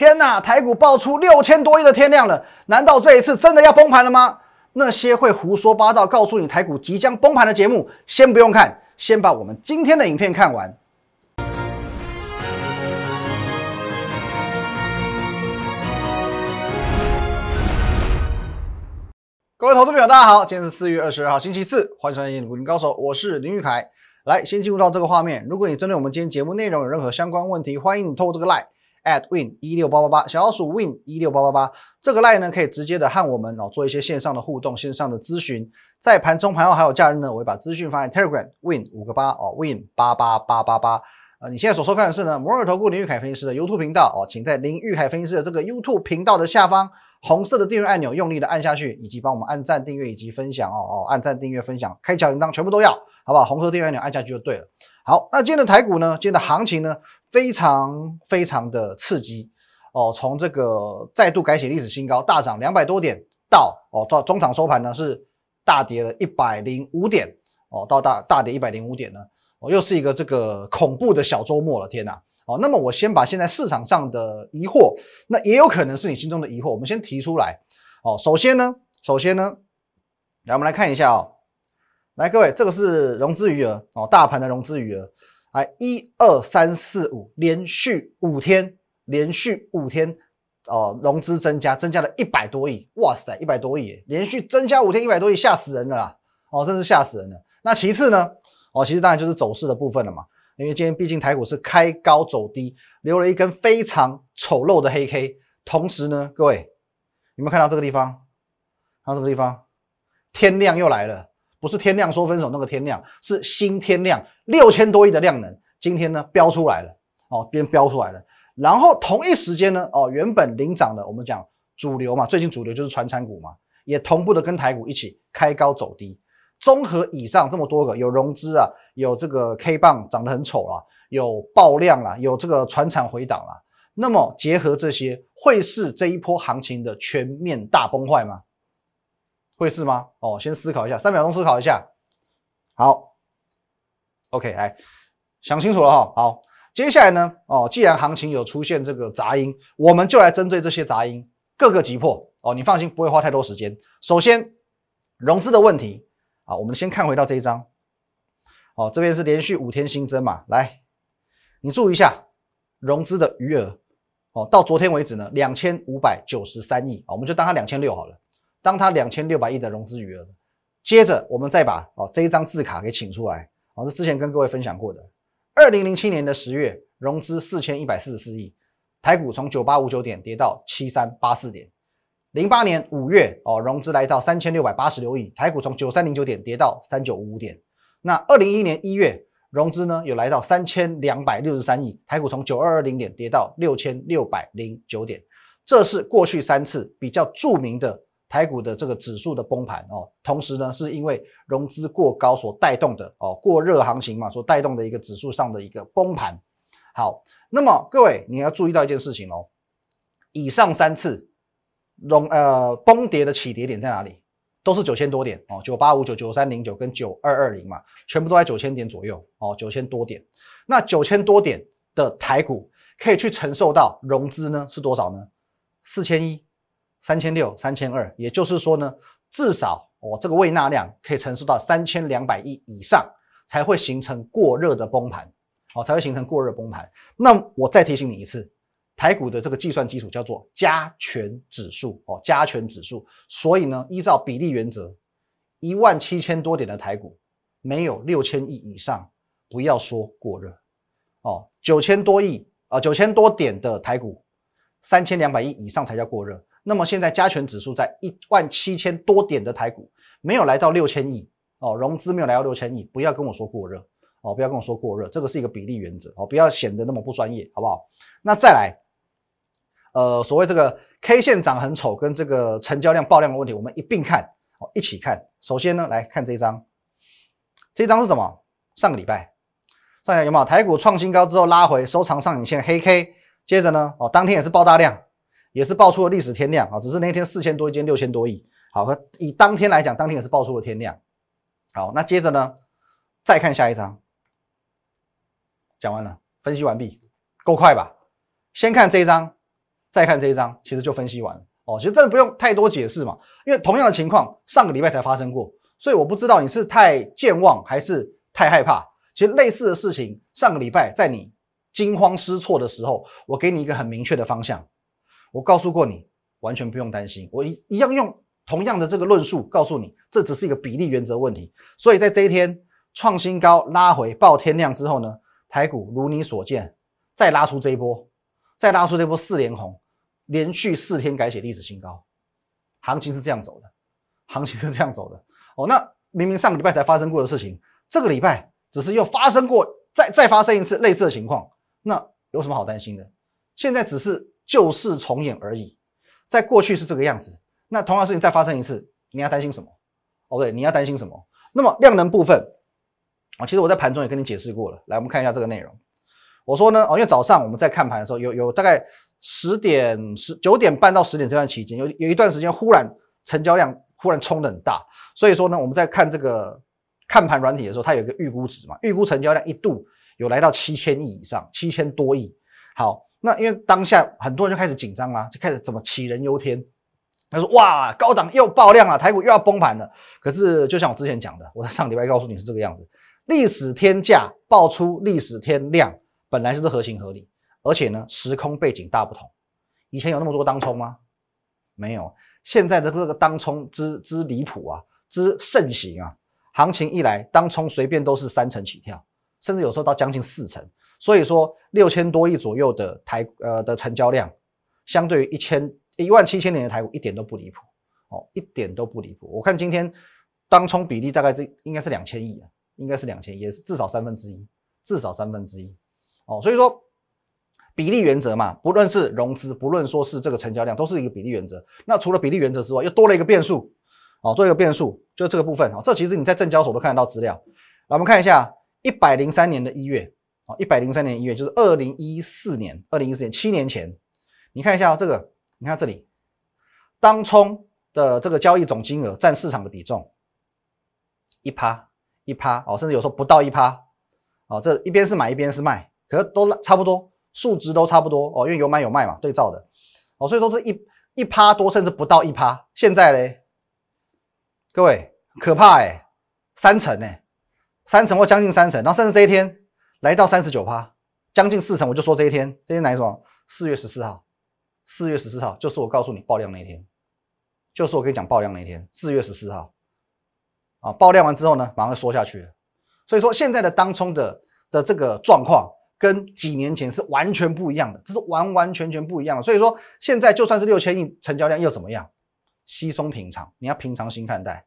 天呐，台股爆出六千多亿的天量了，难道这一次真的要崩盘了吗？那些会胡说八道告诉你台股即将崩盘的节目，先不用看，先把我们今天的影片看完。各位投资朋友，大家好，今天是四月二十二号，星期四，欢迎收看《股林高手》，我是林玉凯。来，先进入到这个画面。如果你针对我们今天节目内容有任何相关问题，欢迎你透过这个 line at win 一六八八八，小老鼠 win 一六八八八，这个 line 呢可以直接的和我们哦做一些线上的互动、线上的咨询。在盘中、盘后还有假日呢，我会把资讯放在 Telegram win 五个八哦，win 八八八八八。呃，你现在所收看的是呢摩尔投顾林玉凯分析师的 YouTube 频道哦，请在林玉凯分析师的这个 YouTube 频道的下方。红色的订阅按钮，用力的按下去，以及帮我们按赞、订阅以及分享哦哦，按赞、订阅、分享，开小铃铛，全部都要，好不好？红色订阅按钮按下去就对了。好，那今天的台股呢？今天的行情呢，非常非常的刺激哦，从这个再度改写历史新高，大涨两百多点，到哦到中场收盘呢是大跌了一百零五点哦，到大大跌一百零五点呢，哦又是一个这个恐怖的小周末了，天哪！哦，那么我先把现在市场上的疑惑，那也有可能是你心中的疑惑，我们先提出来。哦，首先呢，首先呢，来我们来看一下哦，来各位，这个是融资余额哦，大盘的融资余额，来一二三四五，连续五天，连续五天哦，融资增加，增加了一百多亿，哇塞，一百多亿，连续增加五天一百多亿，吓死人了啦！哦，真是吓死人了。那其次呢，哦，其实当然就是走势的部分了嘛。因为今天毕竟台股是开高走低，留了一根非常丑陋的黑 K。同时呢，各位有没有看到这个地方？看到这个地方，天量又来了，不是天量说分手那个天量，是新天量六千多亿的量能，今天呢飙出来了哦，边飙出来了。然后同一时间呢，哦，原本领涨的，我们讲主流嘛，最近主流就是传产股嘛，也同步的跟台股一起开高走低。综合以上这么多个，有融资啊，有这个 K 棒长得很丑啊，有爆量啦，有这个船产回档啦。那么结合这些，会是这一波行情的全面大崩坏吗？会是吗？哦，先思考一下，三秒钟思考一下。好，OK，来想清楚了哈。好，接下来呢？哦，既然行情有出现这个杂音，我们就来针对这些杂音，各个击破。哦，你放心，不会花太多时间。首先，融资的问题。好，我们先看回到这一张，哦，这边是连续五天新增嘛，来，你注意一下融资的余额，哦，到昨天为止呢，两千五百九十三亿，我们就当它两千六好了，当它两千六百亿的融资余额，接着我们再把哦这一张字卡给请出来，哦，是之前跟各位分享过的，二零零七年的十月融资四千一百四十四亿，台股从九八五九点跌到七三八四点。零八年五月哦，融资来到三千六百八十六亿，台股从九三零九点跌到三九五五点。那二零一一年一月融资呢，有来到三千两百六十三亿，台股从九二二零点跌到六千六百零九点。这是过去三次比较著名的台股的这个指数的崩盘哦。同时呢，是因为融资过高所带动的哦，过热行情嘛所带动的一个指数上的一个崩盘。好，那么各位你要注意到一件事情哦，以上三次。融呃崩跌的起跌点在哪里？都是九千多点哦，九八五九、九三零九跟九二二零嘛，全部都在九千点左右哦，九千多点。那九千多点的台股可以去承受到融资呢是多少呢？四千一、三千六、三千二，也就是说呢，至少哦这个未纳量可以承受到三千两百亿以上，才会形成过热的崩盘哦，才会形成过热崩盘。那我再提醒你一次。台股的这个计算基础叫做加权指数哦，加权指数。所以呢，依照比例原则，一万七千多点的台股没有六千亿以上，不要说过热哦。九千多亿啊，九千多点的台股，三千两百亿以上才叫过热。那么现在加权指数在一万七千多点的台股，没有来到六千亿哦，融资没有来到六千亿，不要跟我说过热哦，不要跟我说过热，这个是一个比例原则哦，不要显得那么不专业，好不好？那再来。呃，所谓这个 K 线长很丑，跟这个成交量爆量的问题，我们一并看，哦，一起看。首先呢，来看这一张，这张是什么？上个礼拜，上个礼拜有没有台股创新高之后拉回收长上影线黑 K，接着呢，哦，当天也是爆大量，也是爆出了历史天量啊，只是那天四千多亿，今六千多亿。好，以当天来讲，当天也是爆出了天量。好，那接着呢，再看下一张，讲完了，分析完毕，够快吧？先看这一张。再看这一张，其实就分析完了哦。其实真的不用太多解释嘛，因为同样的情况上个礼拜才发生过，所以我不知道你是太健忘还是太害怕。其实类似的事情，上个礼拜在你惊慌失措的时候，我给你一个很明确的方向，我告诉过你，完全不用担心，我一一样用同样的这个论述告诉你，这只是一个比例原则问题。所以在这一天创新高拉回爆天量之后呢，台股如你所见，再拉出这一波，再拉出这波四连红，连续四天改写历史新高，行情是这样走的，行情是这样走的。哦，那明明上个礼拜才发生过的事情，这个礼拜只是又发生过，再再发生一次类似的情况，那有什么好担心的？现在只是旧事重演而已，在过去是这个样子，那同样的事情再发生一次，你要担心什么？哦，对，你要担心什么？那么量能部分啊，其实我在盘中也跟你解释过了。来，我们看一下这个内容。我说呢，哦，因为早上我们在看盘的时候，有有大概十点十九点半到十点这段期间，有有一段时间忽然成交量忽然冲的很大，所以说呢，我们在看这个看盘软体的时候，它有一个预估值嘛，预估成交量一度有来到七千亿以上，七千多亿。好，那因为当下很多人就开始紧张啦，就开始怎么杞人忧天。他说：“哇，高档又爆量了，台股又要崩盘了。”可是就像我之前讲的，我在上礼拜告诉你是这个样子，历史天价爆出历史天量。本来就是合情合理，而且呢，时空背景大不同。以前有那么多当冲吗？没有。现在的这个当冲之之离谱啊，之盛行啊，行情一来，当冲随便都是三成起跳，甚至有时候到将近四成。所以说，六千多亿左右的台呃的成交量，相对于一千一万七千年的台股，一点都不离谱哦，一点都不离谱。我看今天当冲比例大概这应该是两千亿啊，应该是两千，也是至少三分之一，至少三分之一。哦，所以说比例原则嘛，不论是融资，不论说是这个成交量，都是一个比例原则。那除了比例原则之外，又多了一个变数，哦，多一个变数，就是这个部分啊。这其实你在证交所都看得到资料。来，我们看一下一百零三年的一月，一百零三年一月就是二零一四年，二零一四年七年前，你看一下这个，你看这里，当冲的这个交易总金额占市场的比重，一趴一趴，哦，甚至有时候不到一趴，哦，这一边是买一边是卖。可是都差不多，数值都差不多哦，因为有买有卖嘛，对照的哦，所以说这一一趴多，甚至不到一趴。现在嘞，各位可怕哎，三成呢，三成或将近三成，然后甚至这一天来到三十九趴，将近四成。我就说这一天，这一天哪什么？四月十四号，四月十四号就是我告诉你爆量那一天，就是我跟你讲爆量那一天，四月十四号啊，爆量完之后呢，马上缩下去了。所以说现在的当冲的的这个状况。跟几年前是完全不一样的，这是完完全全不一样的。所以说，现在就算是六千亿成交量又怎么样？稀松平常，你要平常心看待。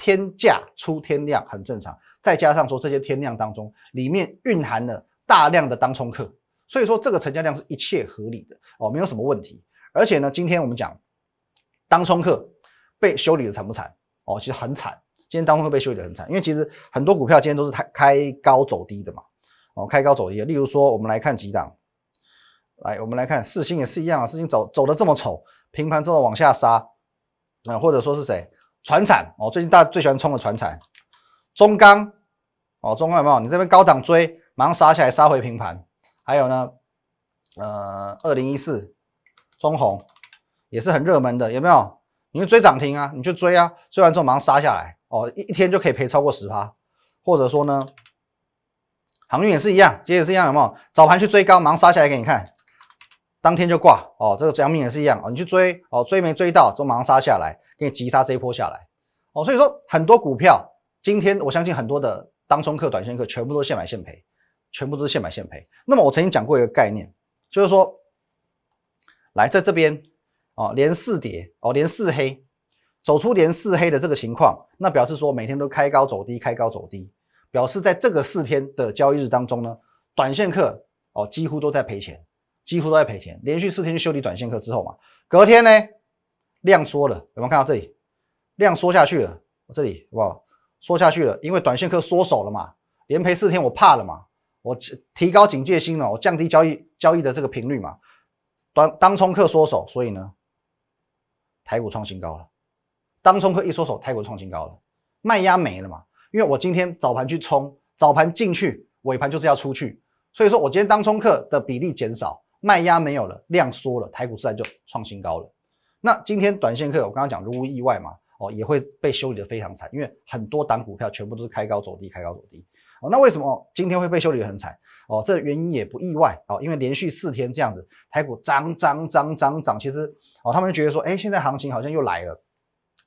天价出天量很正常，再加上说这些天量当中里面蕴含了大量的当冲客，所以说这个成交量是一切合理的哦，没有什么问题。而且呢，今天我们讲当冲客被修理的惨不惨？哦，其实很惨。今天当冲客被修理的很惨，因为其实很多股票今天都是开开高走低的嘛。哦，开高走低，例如说，我们来看几档，来，我们来看四星也是一样啊，四星走走的这么丑，平盘之后往下杀，啊，或者说是谁，船产哦，最近大家最喜欢冲的船产，中钢哦，中钢有没有？你这边高档追，马上杀下来，杀回平盘，还有呢，呃，二零一四中红也是很热门的，有没有？你去追涨停啊，你去追啊，追完之后马上杀下来，哦，一一天就可以赔超过十趴，或者说呢？航运也是一样，其实也是一样，有没有？早盘去追高，马上杀下来给你看，当天就挂哦。这个阳明也是一样哦，你去追哦，追没追到，就马上杀下来，给你急杀这一波下来哦。所以说很多股票，今天我相信很多的当冲客、短线客全部都现买现赔，全部都是现买现赔。那么我曾经讲过一个概念，就是说，来在这边哦，连四跌哦，连四黑，走出连四黑的这个情况，那表示说每天都开高走低，开高走低。表示在这个四天的交易日当中呢，短线客哦几乎都在赔钱，几乎都在赔钱。连续四天去修理短线客之后嘛，隔天呢量缩了，有没有看到这里？量缩下去了，我这里好不好？缩下去了，因为短线客缩手了嘛，连赔四天，我怕了嘛，我提高警戒心了，我降低交易交易的这个频率嘛。短当冲客缩手，所以呢，台股创新高了。当冲客一缩手，台股创新高了，卖压没了嘛。因为我今天早盘去冲，早盘进去，尾盘就是要出去，所以说我今天当冲客的比例减少，卖压没有了，量缩了，台股自然就创新高了。那今天短线客我刚刚讲如无意外嘛，哦也会被修理的非常惨，因为很多档股票全部都是开高走低，开高走低。哦，那为什么今天会被修理的很惨？哦，这原因也不意外哦，因为连续四天这样子，台股涨涨涨涨涨，其实哦，他们觉得说，哎，现在行情好像又来了。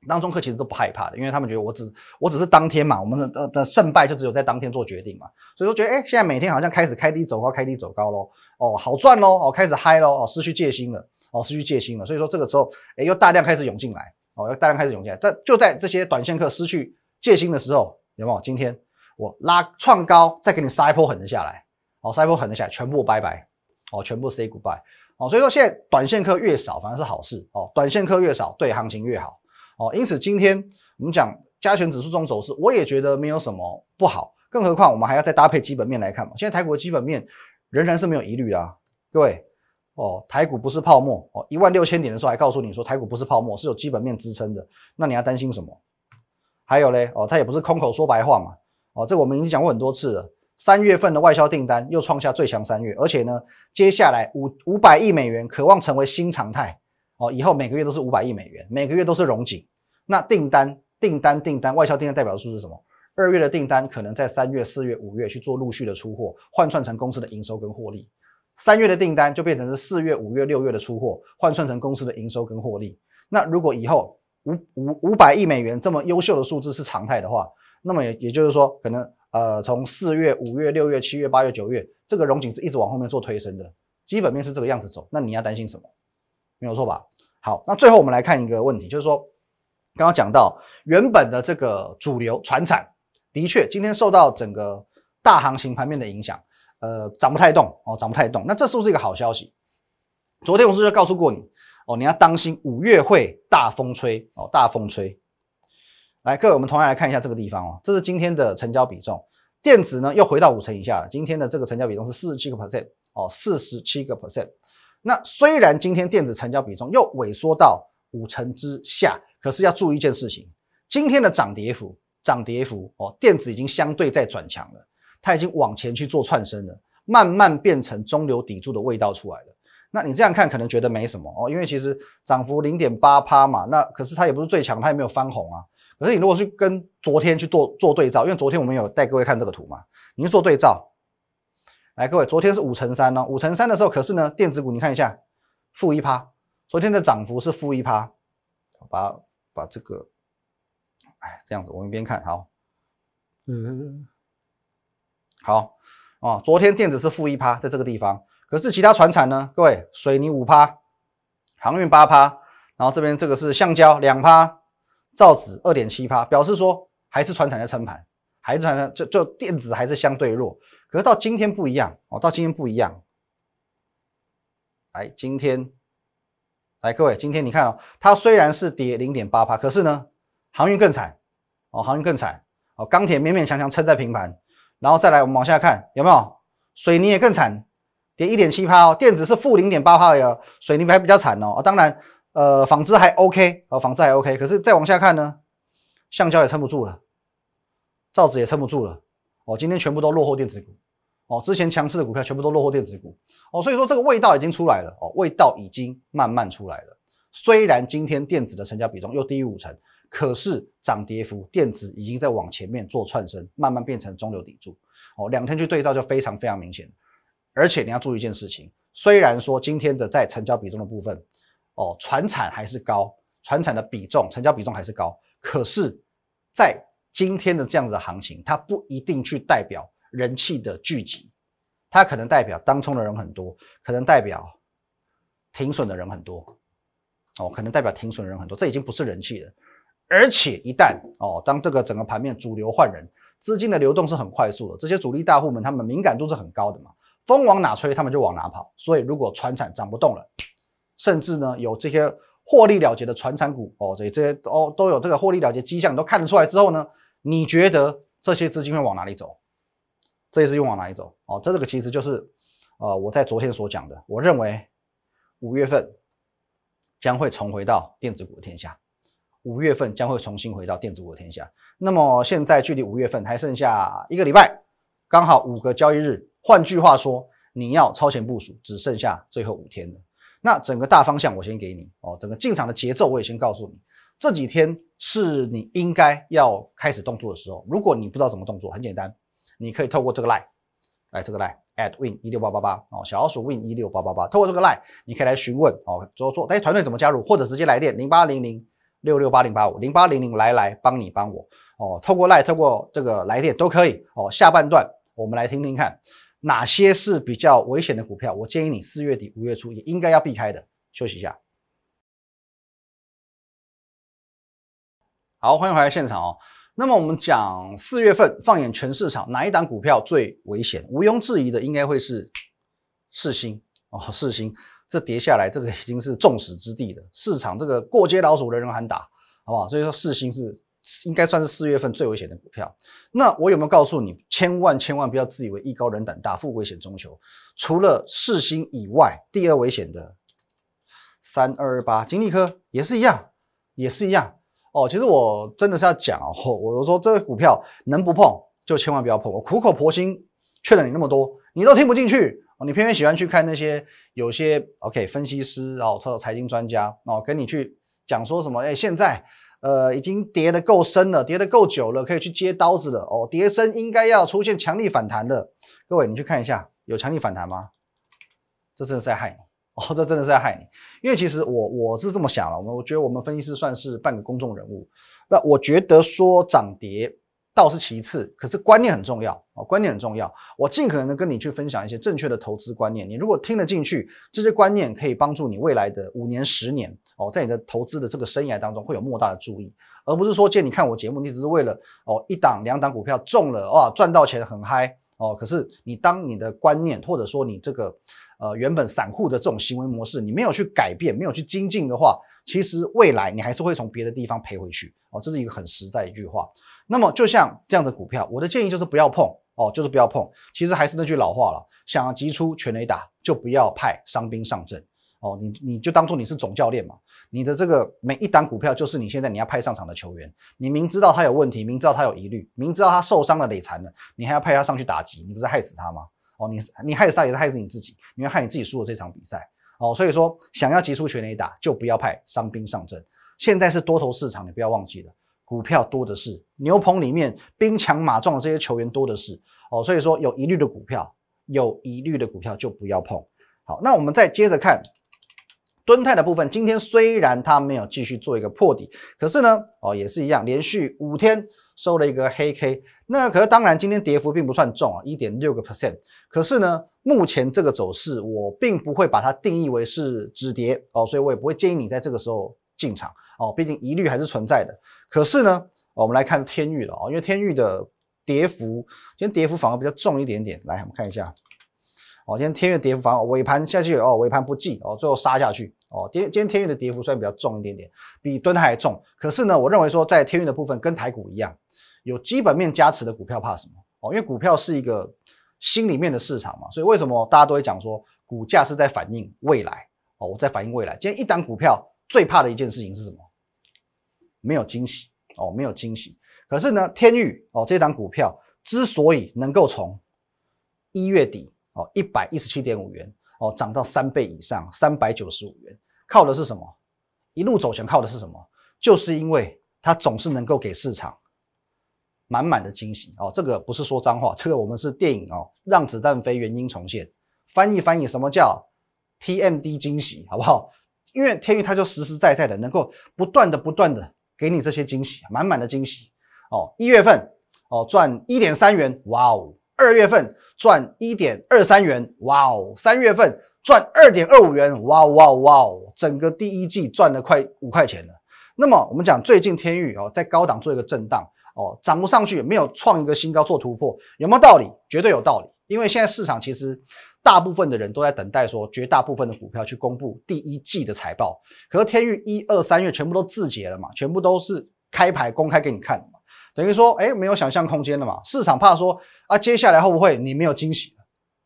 当中客其实都不害怕的，因为他们觉得我只我只是当天嘛，我们的的胜败就只有在当天做决定嘛，所以说觉得哎，现在每天好像开始开低走高，开低走高喽，哦，好赚喽，哦，开始嗨喽，哦，失去戒心了，哦，失去戒心了，所以说这个时候，哎，又大量开始涌进来，哦，又大量开始涌进来，这就在这些短线客失去戒心的时候，有没有？今天我拉创高，再给你杀一波狠的下来，哦，杀一波狠的下来，全部拜拜，哦，全部 say goodbye，哦，所以说现在短线客越少，反而是好事，哦，短线客越少，对行情越好。哦，因此今天我们讲加权指数这种走势，我也觉得没有什么不好。更何况我们还要再搭配基本面来看嘛。现在台股的基本面仍然是没有疑虑的，各位哦，台股不是泡沫哦，一万六千点的时候还告诉你说台股不是泡沫，是有基本面支撑的。那你要担心什么？还有嘞哦，它也不是空口说白话嘛。哦，这我们已经讲过很多次了。三月份的外销订单又创下最强三月，而且呢，接下来五五百亿美元渴望成为新常态。哦，以后每个月都是五百亿美元，每个月都是融景。那订单、订单、订单，外销订单代表的数是什么？二月的订单可能在三月、四月、五月去做陆续的出货，换算成公司的营收跟获利。三月的订单就变成是四月、五月、六月的出货，换算成公司的营收跟获利。那如果以后五五五百亿美元这么优秀的数字是常态的话，那么也也就是说，可能呃从四月、五月、六月、七月、八月、九月，这个融景是一直往后面做推升的，基本面是这个样子走。那你要担心什么？没有错吧？好，那最后我们来看一个问题，就是说。刚刚讲到原本的这个主流船产，的确今天受到整个大行情盘面的影响，呃，涨不太动哦，涨不太动。那这是不是一个好消息？昨天我是不是告诉过你哦，你要当心五月会大风吹哦，大风吹。来，各位，我们同样来看一下这个地方哦，这是今天的成交比重，电子呢又回到五成以下了。今天的这个成交比重是四十七个 percent 哦，四十七个 percent。那虽然今天电子成交比重又萎缩到五成之下。可是要注意一件事情，今天的涨跌幅，涨跌幅哦，电子已经相对在转强了，它已经往前去做串升了，慢慢变成中流砥柱的味道出来了。那你这样看可能觉得没什么哦，因为其实涨幅零点八趴嘛，那可是它也不是最强，它也没有翻红啊。可是你如果去跟昨天去做做对照，因为昨天我们有带各位看这个图嘛，你去做对照，来各位，昨天是五乘三呢，五乘三的时候，可是呢，电子股你看一下，负一趴，昨天的涨幅是负一趴，把。把这个，哎，这样子，我们一边看好，嗯，好哦。昨天电子是负一趴，在这个地方，可是其他船产呢？各位，水泥五趴，航运八趴，然后这边这个是橡胶两趴，造纸二点七趴，表示说还是船产在撑盘，还是船产就就电子还是相对弱。可是到今天不一样哦，到今天不一样，来，今天。来，各位，今天你看哦，它虽然是跌零点八帕，可是呢，航运更惨哦，航运更惨哦，钢铁勉勉强强撑在平盘，然后再来我们往下看有没有，水泥也更惨，跌一点七帕哦，电子是负零点八帕呀，水泥还比较惨哦，啊当然，呃，纺织还 OK 哦，纺织还 OK，可是再往下看呢，橡胶也撑不住了，造纸也撑不住了哦，今天全部都落后电子股。哦，之前强势的股票全部都落后电子股哦，所以说这个味道已经出来了哦，味道已经慢慢出来了。虽然今天电子的成交比重又低于五成，可是涨跌幅电子已经在往前面做窜升，慢慢变成中流砥柱哦。两天去对照就非常非常明显。而且你要注意一件事情，虽然说今天的在成交比重的部分哦，船产还是高，船产的比重成交比重还是高，可是，在今天的这样子的行情，它不一定去代表。人气的聚集，它可能代表当冲的人很多，可能代表停损的人很多，哦，可能代表停损的人很多，这已经不是人气了。而且一旦哦，当这个整个盘面主流换人，资金的流动是很快速的，这些主力大户们他们敏感度是很高的嘛，风往哪吹他们就往哪跑。所以如果船产涨不动了，甚至呢有这些获利了结的船产股哦，这这些哦都有这个获利了结迹象，都看得出来之后呢，你觉得这些资金会往哪里走？这也是又往哪里走哦？这这个其实就是，呃，我在昨天所讲的，我认为五月份将会重回到电子股的天下，五月份将会重新回到电子股的天下。那么现在距离五月份还剩下一个礼拜，刚好五个交易日。换句话说，你要超前部署，只剩下最后五天了。那整个大方向我先给你哦，整个进场的节奏我也先告诉你。这几天是你应该要开始动作的时候。如果你不知道怎么动作，很简单，你可以透过这个 line，来这个 line at win 一六八八八哦，小老鼠 win 一六八八八，透过这个 line，你可以来询问哦，说说哎团队怎么加入，或者直接来电零八零零六六八零八五零八零零来来帮你帮我哦，透过 line，透过这个来电都可以哦。下半段我们来听听看哪些是比较危险的股票，我建议你四月底五月初也应该要避开的。休息一下。好，欢迎回来现场哦。那么我们讲四月份，放眼全市场，哪一档股票最危险？毋庸置疑的，应该会是四星哦。四星这跌下来，这个已经是众矢之的了。市场这个过街老鼠，人人喊打，好不好？所以说四星是应该算是四月份最危险的股票。那我有没有告诉你，千万千万不要自以为艺高人胆大，富贵险中求。除了四星以外，第二危险的三二二八金利科也是一样，也是一样。哦，其实我真的是要讲哦，我说这个股票能不碰就千万不要碰。我苦口婆心劝了你那么多，你都听不进去哦，你偏偏喜欢去看那些有些 OK 分析师，然后或者财经专家哦，跟你去讲说什么？哎，现在呃已经跌得够深了，跌得够久了，可以去接刀子了哦，跌深应该要出现强力反弹的。各位，你去看一下，有强力反弹吗？这真的是在害你。哦，这真的是在害你，因为其实我我是这么想了，我我觉得我们分析师算是半个公众人物，那我觉得说涨跌倒是其次，可是观念很重要哦，观念很重要，我尽可能的跟你去分享一些正确的投资观念，你如果听得进去，这些观念可以帮助你未来的五年、十年哦，在你的投资的这个生涯当中会有莫大的注意，而不是说见你看我节目，你只是为了哦一档两档股票中了哇赚到钱很嗨哦，可是你当你的观念或者说你这个。呃，原本散户的这种行为模式，你没有去改变，没有去精进的话，其实未来你还是会从别的地方赔回去哦。这是一个很实在一句话。那么就像这样的股票，我的建议就是不要碰哦，就是不要碰。其实还是那句老话了，想要急出全垒打，就不要派伤兵上阵哦。你你就当做你是总教练嘛，你的这个每一单股票就是你现在你要派上场的球员。你明知道他有问题，明知道他有疑虑，明知道他受伤了、累残了，你还要派他上去打击，你不是害死他吗？哦，你你害死他也是害死你自己，你会害你自己输了这场比赛哦。所以说，想要急出全垒打，就不要派伤兵上阵。现在是多头市场，你不要忘记了，股票多的是，牛棚里面兵强马壮的这些球员多的是哦。所以说，有疑虑的股票，有疑虑的股票就不要碰。好，那我们再接着看敦泰的部分。今天虽然它没有继续做一个破底，可是呢，哦，也是一样，连续五天收了一个黑 K。那可是当然，今天跌幅并不算重啊，一点六个 percent。可是呢，目前这个走势，我并不会把它定义为是止跌哦，所以我也不会建议你在这个时候进场哦，毕竟疑虑还是存在的。可是呢，我们来看天域了哦，因为天域的跌幅，今天跌幅反而比较重一点点。来，我们看一下哦，今天天域跌幅反而尾盘下去哦，尾盘不济哦，最后杀下去哦。今今天天域的跌幅虽然比较重一点点，比敦泰还重，可是呢，我认为说在天域的部分跟台股一样。有基本面加持的股票怕什么？哦，因为股票是一个心里面的市场嘛，所以为什么大家都会讲说股价是在反映未来？哦，我在反映未来。今天一档股票最怕的一件事情是什么？没有惊喜哦，没有惊喜。可是呢，天域哦，这档股票之所以能够从一月底哦一百一十七点五元哦涨到三倍以上三百九十五元，靠的是什么？一路走强靠的是什么？就是因为它总是能够给市场。满满的惊喜哦，这个不是说脏话，这个我们是电影哦，让子弹飞原因重现，翻译翻译什么叫 TMD 惊喜，好不好？因为天宇它就实实在在的能够不断的不断的给你这些惊喜，满满的惊喜哦。一月份哦赚一点三元，哇哦！二月份赚一点二三元，哇哦！三月份赚二点二五元，哇哇哇哦！整个第一季赚了快五块钱了。那么我们讲最近天宇哦在高档做一个震荡。哦，涨不上去，没有创一个新高做突破，有没有道理？绝对有道理。因为现在市场其实大部分的人都在等待说，绝大部分的股票去公布第一季的财报。可是天域一二三月全部都自结了嘛，全部都是开牌公开给你看嘛，等于说，哎，没有想象空间了嘛。市场怕说啊，接下来会不会你没有惊喜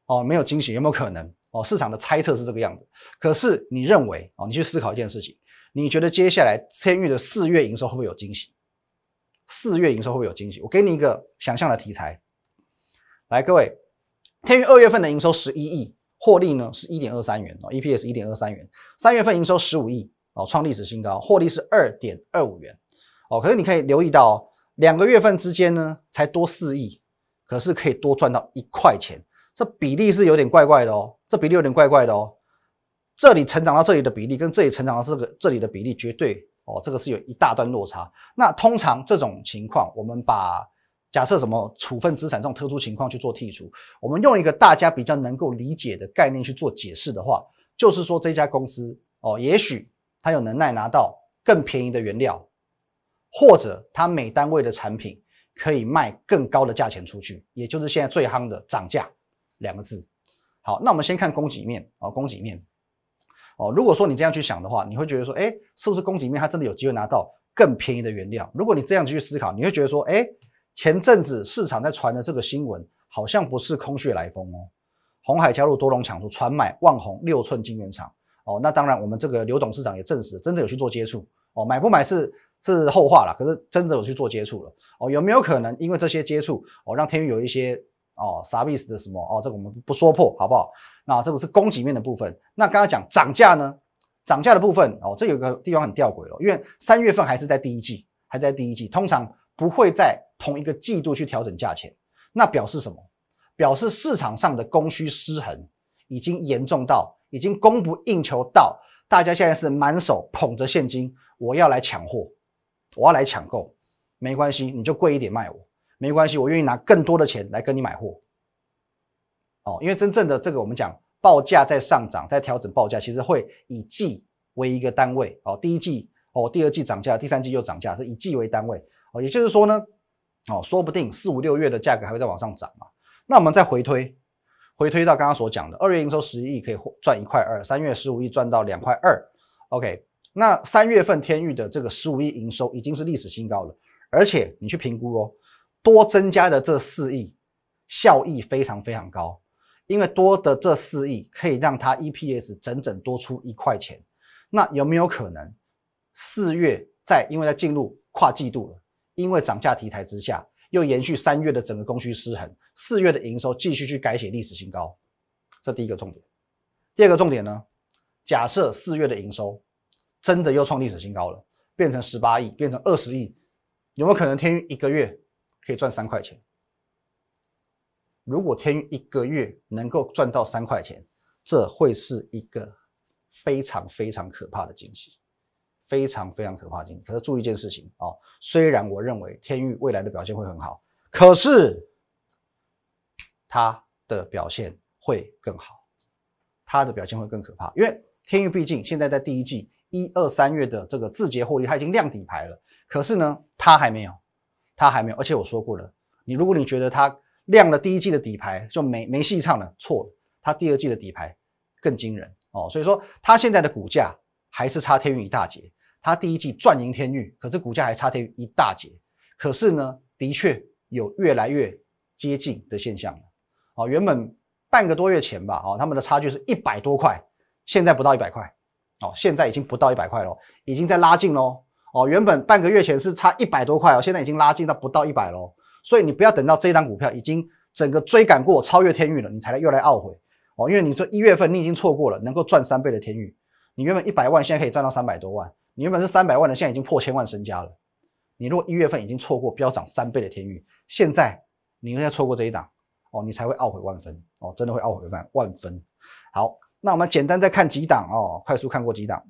哦，没有惊喜，有没有可能？哦，市场的猜测是这个样子。可是你认为哦，你去思考一件事情，你觉得接下来天域的四月营收会不会有惊喜？四月营收会不会有惊喜？我给你一个想象的题材，来，各位，天宇二月份的营收十一亿，获利呢是一点二三元哦，EPS 一点二三元，三月份营收十五亿哦，创历史新高，获利是二点二五元哦。可是你可以留意到，两个月份之间呢才多四亿，可是可以多赚到一块钱，这比例是有点怪怪的哦，这比例有点怪怪的哦。这里成长到这里的比例跟这里成长到这个这里的比例绝对哦，这个是有一大段落差。那通常这种情况，我们把假设什么处分资产这种特殊情况去做剔除，我们用一个大家比较能够理解的概念去做解释的话，就是说这家公司哦，也许它有能耐拿到更便宜的原料，或者它每单位的产品可以卖更高的价钱出去，也就是现在最夯的涨价两个字。好，那我们先看供给面啊，供给面。哦，如果说你这样去想的话，你会觉得说，哎，是不是供给面它真的有机会拿到更便宜的原料？如果你这样去思考，你会觉得说，哎，前阵子市场在传的这个新闻好像不是空穴来风哦。红海加入多龙抢出，传买万宏六寸晶圆厂。哦，那当然，我们这个刘董事长也证实，真的有去做接触。哦，买不买是是后话了，可是真的有去做接触了。哦，有没有可能因为这些接触，哦，让天宇有一些哦啥意思的什么？哦，这个我们不说破，好不好？那这个是供给面的部分。那刚刚讲涨价呢？涨价的部分哦，这有个地方很吊诡哦，因为三月份还是在第一季，还在第一季，通常不会在同一个季度去调整价钱。那表示什么？表示市场上的供需失衡已经严重到，已经供不应求到，大家现在是满手捧着现金，我要来抢货，我要来抢购，没关系，你就贵一点卖我，没关系，我愿意拿更多的钱来跟你买货。哦，因为真正的这个我们讲报价在上涨，在调整报价，其实会以季为一个单位。哦，第一季哦，第二季涨价，第三季又涨价，是以季为单位。哦，也就是说呢，哦，说不定四五六月的价格还会再往上涨嘛。那我们再回推，回推到刚刚所讲的，二月营收十一亿可以赚一块二，三月十五亿赚到两块二。OK，那三月份天域的这个十五亿营收已经是历史新高了，而且你去评估哦，多增加的这四亿效益非常非常高。因为多的这四亿可以让它 EPS 整整多出一块钱，那有没有可能四月再因为在进入跨季度了，因为涨价题材之下又延续三月的整个供需失衡，四月的营收继续去改写历史新高？这第一个重点。第二个重点呢？假设四月的营收真的又创历史新高了，变成十八亿，变成二十亿，有没有可能天宇一个月可以赚三块钱？如果天宇一个月能够赚到三块钱，这会是一个非常非常可怕的惊喜，非常非常可怕的惊喜。可是注意一件事情啊，虽然我认为天域未来的表现会很好，可是它的表现会更好，它的表现会更可怕。因为天域毕竟现在在第一季一二三月的这个字节获利，它已经亮底牌了。可是呢，它还没有，它还没有。而且我说过了，你如果你觉得它，亮了第一季的底牌就没没戏唱了，错了，它第二季的底牌更惊人哦，所以说它现在的股价还是差天域一大截，它第一季赚赢天域，可是股价还差天宇一大截，可是呢，的确有越来越接近的现象了哦，原本半个多月前吧，哦，他们的差距是一百多块，现在不到一百块，哦，现在已经不到一百块了，已经在拉近喽，哦，原本半个月前是差一百多块哦，现在已经拉近到不到一百喽。所以你不要等到这张股票已经整个追赶过、超越天域了，你才来又来懊悔哦。因为你说一月份你已经错过了能够赚三倍的天域，你原本一百万现在可以赚到三百多万，你原本是三百万的现在已经破千万身家了。你如果一月份已经错过飙涨三倍的天域，现在你又要错过这一档哦，你才会懊悔万分哦，真的会懊悔万万分。好，那我们简单再看几档哦，快速看过几档。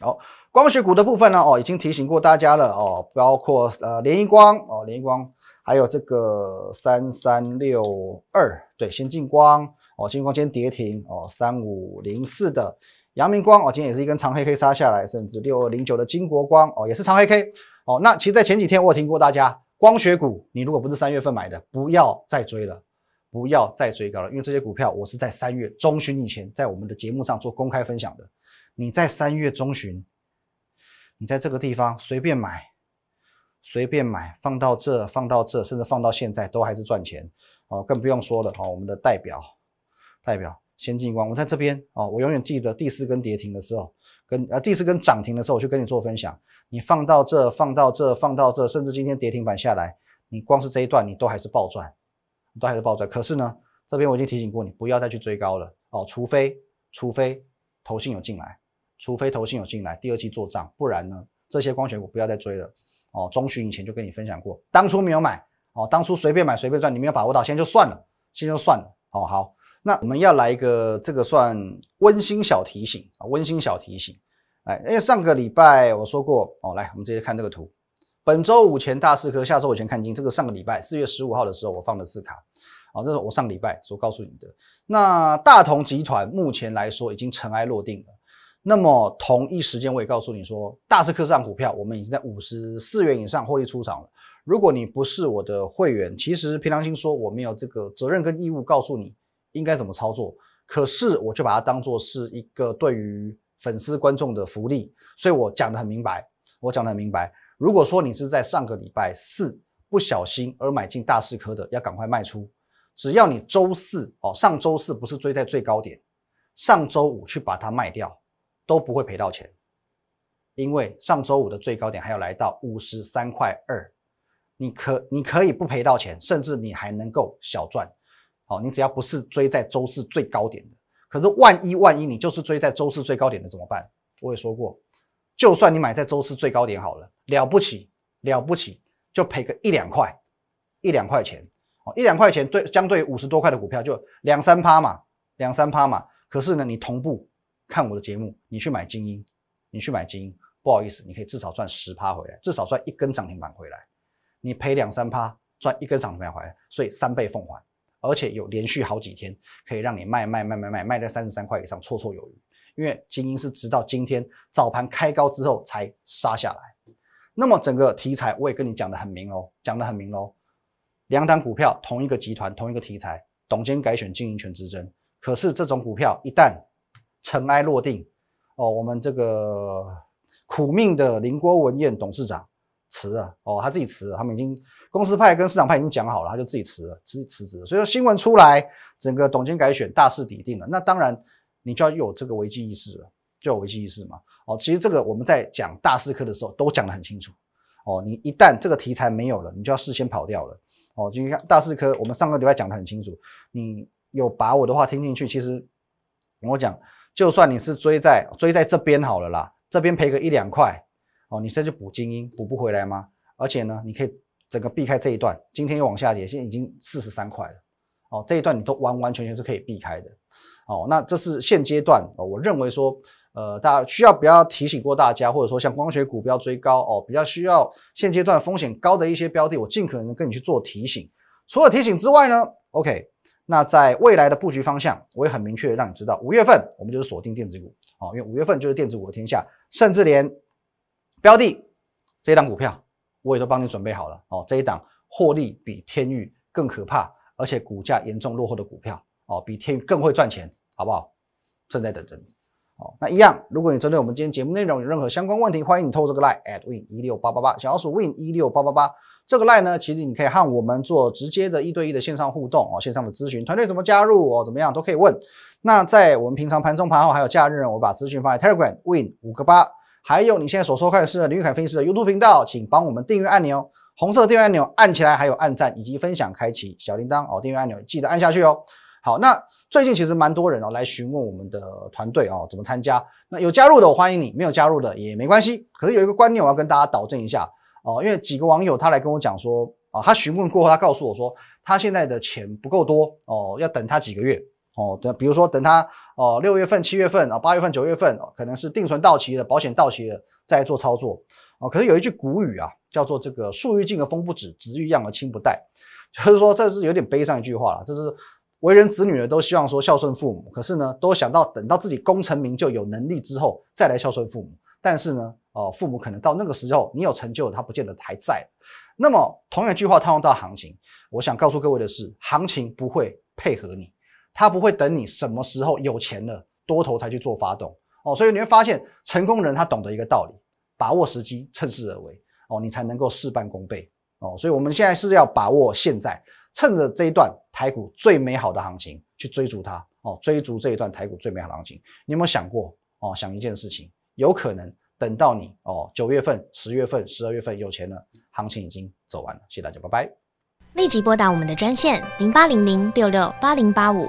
好，光学股的部分呢哦，已经提醒过大家了哦，包括呃联一光哦，联一光。还有这个三三六二，对，先进光哦，先进光今天跌停哦，三五零四的阳明光哦，今天也是一根长黑 K 杀下来，甚至六二零九的金国光哦，也是长黑 K 哦。那其实，在前几天我有听过大家，光学股你如果不是三月份买的，不要再追了，不要再追高了，因为这些股票我是在三月中旬以前在我们的节目上做公开分享的。你在三月中旬，你在这个地方随便买。随便买，放到这，放到这，甚至放到现在都还是赚钱哦，更不用说了哦。我们的代表，代表先进光，我在这边哦，我永远记得第四根跌停的时候，跟呃第四根涨停的时候，我去跟你做分享。你放到这，放到这，放到这，甚至今天跌停板下来，你光是这一段你都还是暴赚，都还是暴赚。可是呢，这边我已经提醒过你，不要再去追高了哦，除非除非投信有进来，除非投信有进来，第二期做账，不然呢，这些光学股不要再追了。哦，中旬以前就跟你分享过，当初没有买，哦，当初随便买随便赚，你没有把握到，现在就算了，现在就算了。哦，好，那我们要来一个这个算温馨小提醒啊，温馨小提醒。哎，因为上个礼拜我说过，哦，来，我们直接看这个图。本周五前大四科，下周五前看金。这个上个礼拜四月十五号的时候，我放的字卡。啊，这是我上礼拜所告诉你的。那大同集团目前来说已经尘埃落定了。那么同一时间，我也告诉你说，大四科上股票我们已经在五十四元以上获利出场了。如果你不是我的会员，其实平良心说我没有这个责任跟义务告诉你应该怎么操作。可是我就把它当做是一个对于粉丝观众的福利，所以我讲的很明白。我讲的很明白。如果说你是在上个礼拜四不小心而买进大市科的，要赶快卖出。只要你周四哦，上周四不是追在最高点，上周五去把它卖掉，都不会赔到钱，因为上周五的最高点还要来到五十三块二，你可你可以不赔到钱，甚至你还能够小赚。哦，你只要不是追在周四最高点的，可是万一万一你就是追在周四最高点的怎么办？我也说过，就算你买在周四最高点好了，了不起了不起，就赔个一两块，一两块钱哦。一两块钱对，相对于五十多块的股票就两三趴嘛，两三趴嘛。可是呢，你同步看我的节目，你去买精英，你去买精英，不好意思，你可以至少赚十趴回来，至少赚一根涨停板回来。你赔两三趴，赚一根涨停板回来，所以三倍奉还，而且有连续好几天可以让你卖卖卖卖卖卖在三十三块以上，绰绰有余。因为精英是直到今天早盘开高之后才杀下来。那么整个题材我也跟你讲的很明哦，讲的很明哦。两档股票，同一个集团，同一个题材，董监改选经营权之争。可是这种股票一旦尘埃落定，哦，我们这个苦命的林郭文彦董事长辞了，哦，他自己辞了，他们已经公司派跟市场派已经讲好了，他就自己辞了，辞辞职。所以说新闻出来，整个董监改选大势已定了。那当然，你就要有这个危机意识了，就有危机意识嘛。哦，其实这个我们在讲大势课的时候都讲得很清楚。哦，你一旦这个题材没有了，你就要事先跑掉了。哦，就看大四科，我们上个礼拜讲的很清楚，你有把我的话听进去。其实我讲，就算你是追在追在这边好了啦，这边赔个一两块，哦，你这就补精英补不回来吗？而且呢，你可以整个避开这一段，今天又往下跌，现在已经四十三块了，哦，这一段你都完完全全是可以避开的，哦，那这是现阶段哦，我认为说。呃，大家需要不要提醒过大家，或者说像光学股不要追高哦，比较需要现阶段风险高的一些标的，我尽可能跟你去做提醒。除了提醒之外呢，OK，那在未来的布局方向，我也很明确的让你知道，五月份我们就是锁定电子股哦，因为五月份就是电子股的天下，甚至连标的这一档股票我也都帮你准备好了哦，这一档获利比天域更可怕，而且股价严重落后的股票哦，比天域更会赚钱，好不好？正在等着你哦。那一样，如果你针对我们今天节目内容有任何相关问题，欢迎你透这个 line at win 一六八八八，小老鼠 win 一六八八八这个 line 呢，其实你可以和我们做直接的一对一的线上互动哦，线上的咨询，团队怎么加入哦，怎么样都可以问。那在我们平常盘中盘后还有假日，我把资讯放在 Telegram win 五个八，还有你现在所收看的是林玉凯分析师的 YouTube 频道，请帮我们订阅按钮，红色订阅按钮按起来，还有按赞以及分享，开启小铃铛哦，订阅按钮记得按下去哦。好，那最近其实蛮多人哦来询问我们的团队哦怎么参加。那有加入的我欢迎你，没有加入的也没关系。可是有一个观念我要跟大家导正一下哦，因为几个网友他来跟我讲说啊，他询问过后，他告诉我说他现在的钱不够多哦，要等他几个月哦，等比如说等他哦六月份、七月份啊、八月份、九月份哦，可能是定存到期了、保险到期了再做操作哦。可是有一句古语啊，叫做这个树欲静而风不止，子欲养而亲不待，就是说这是有点悲伤一句话了，就是。为人子女的都希望说孝顺父母，可是呢，都想到等到自己功成名就、有能力之后再来孝顺父母。但是呢，哦，父母可能到那个时候你有成就，他不见得还在。那么同样一句话套用到行情，我想告诉各位的是，行情不会配合你，他不会等你什么时候有钱了多头才去做发动哦。所以你会发现，成功人他懂得一个道理：把握时机，趁势而为哦，你才能够事半功倍哦。所以我们现在是要把握现在。趁着这一段台股最美好的行情去追逐它哦，追逐这一段台股最美好的行情，你有没有想过哦？想一件事情，有可能等到你哦九月份、十月份、十二月份有钱了，行情已经走完了。谢谢大家，拜拜。立即拨打我们的专线零八零零六六八零八五。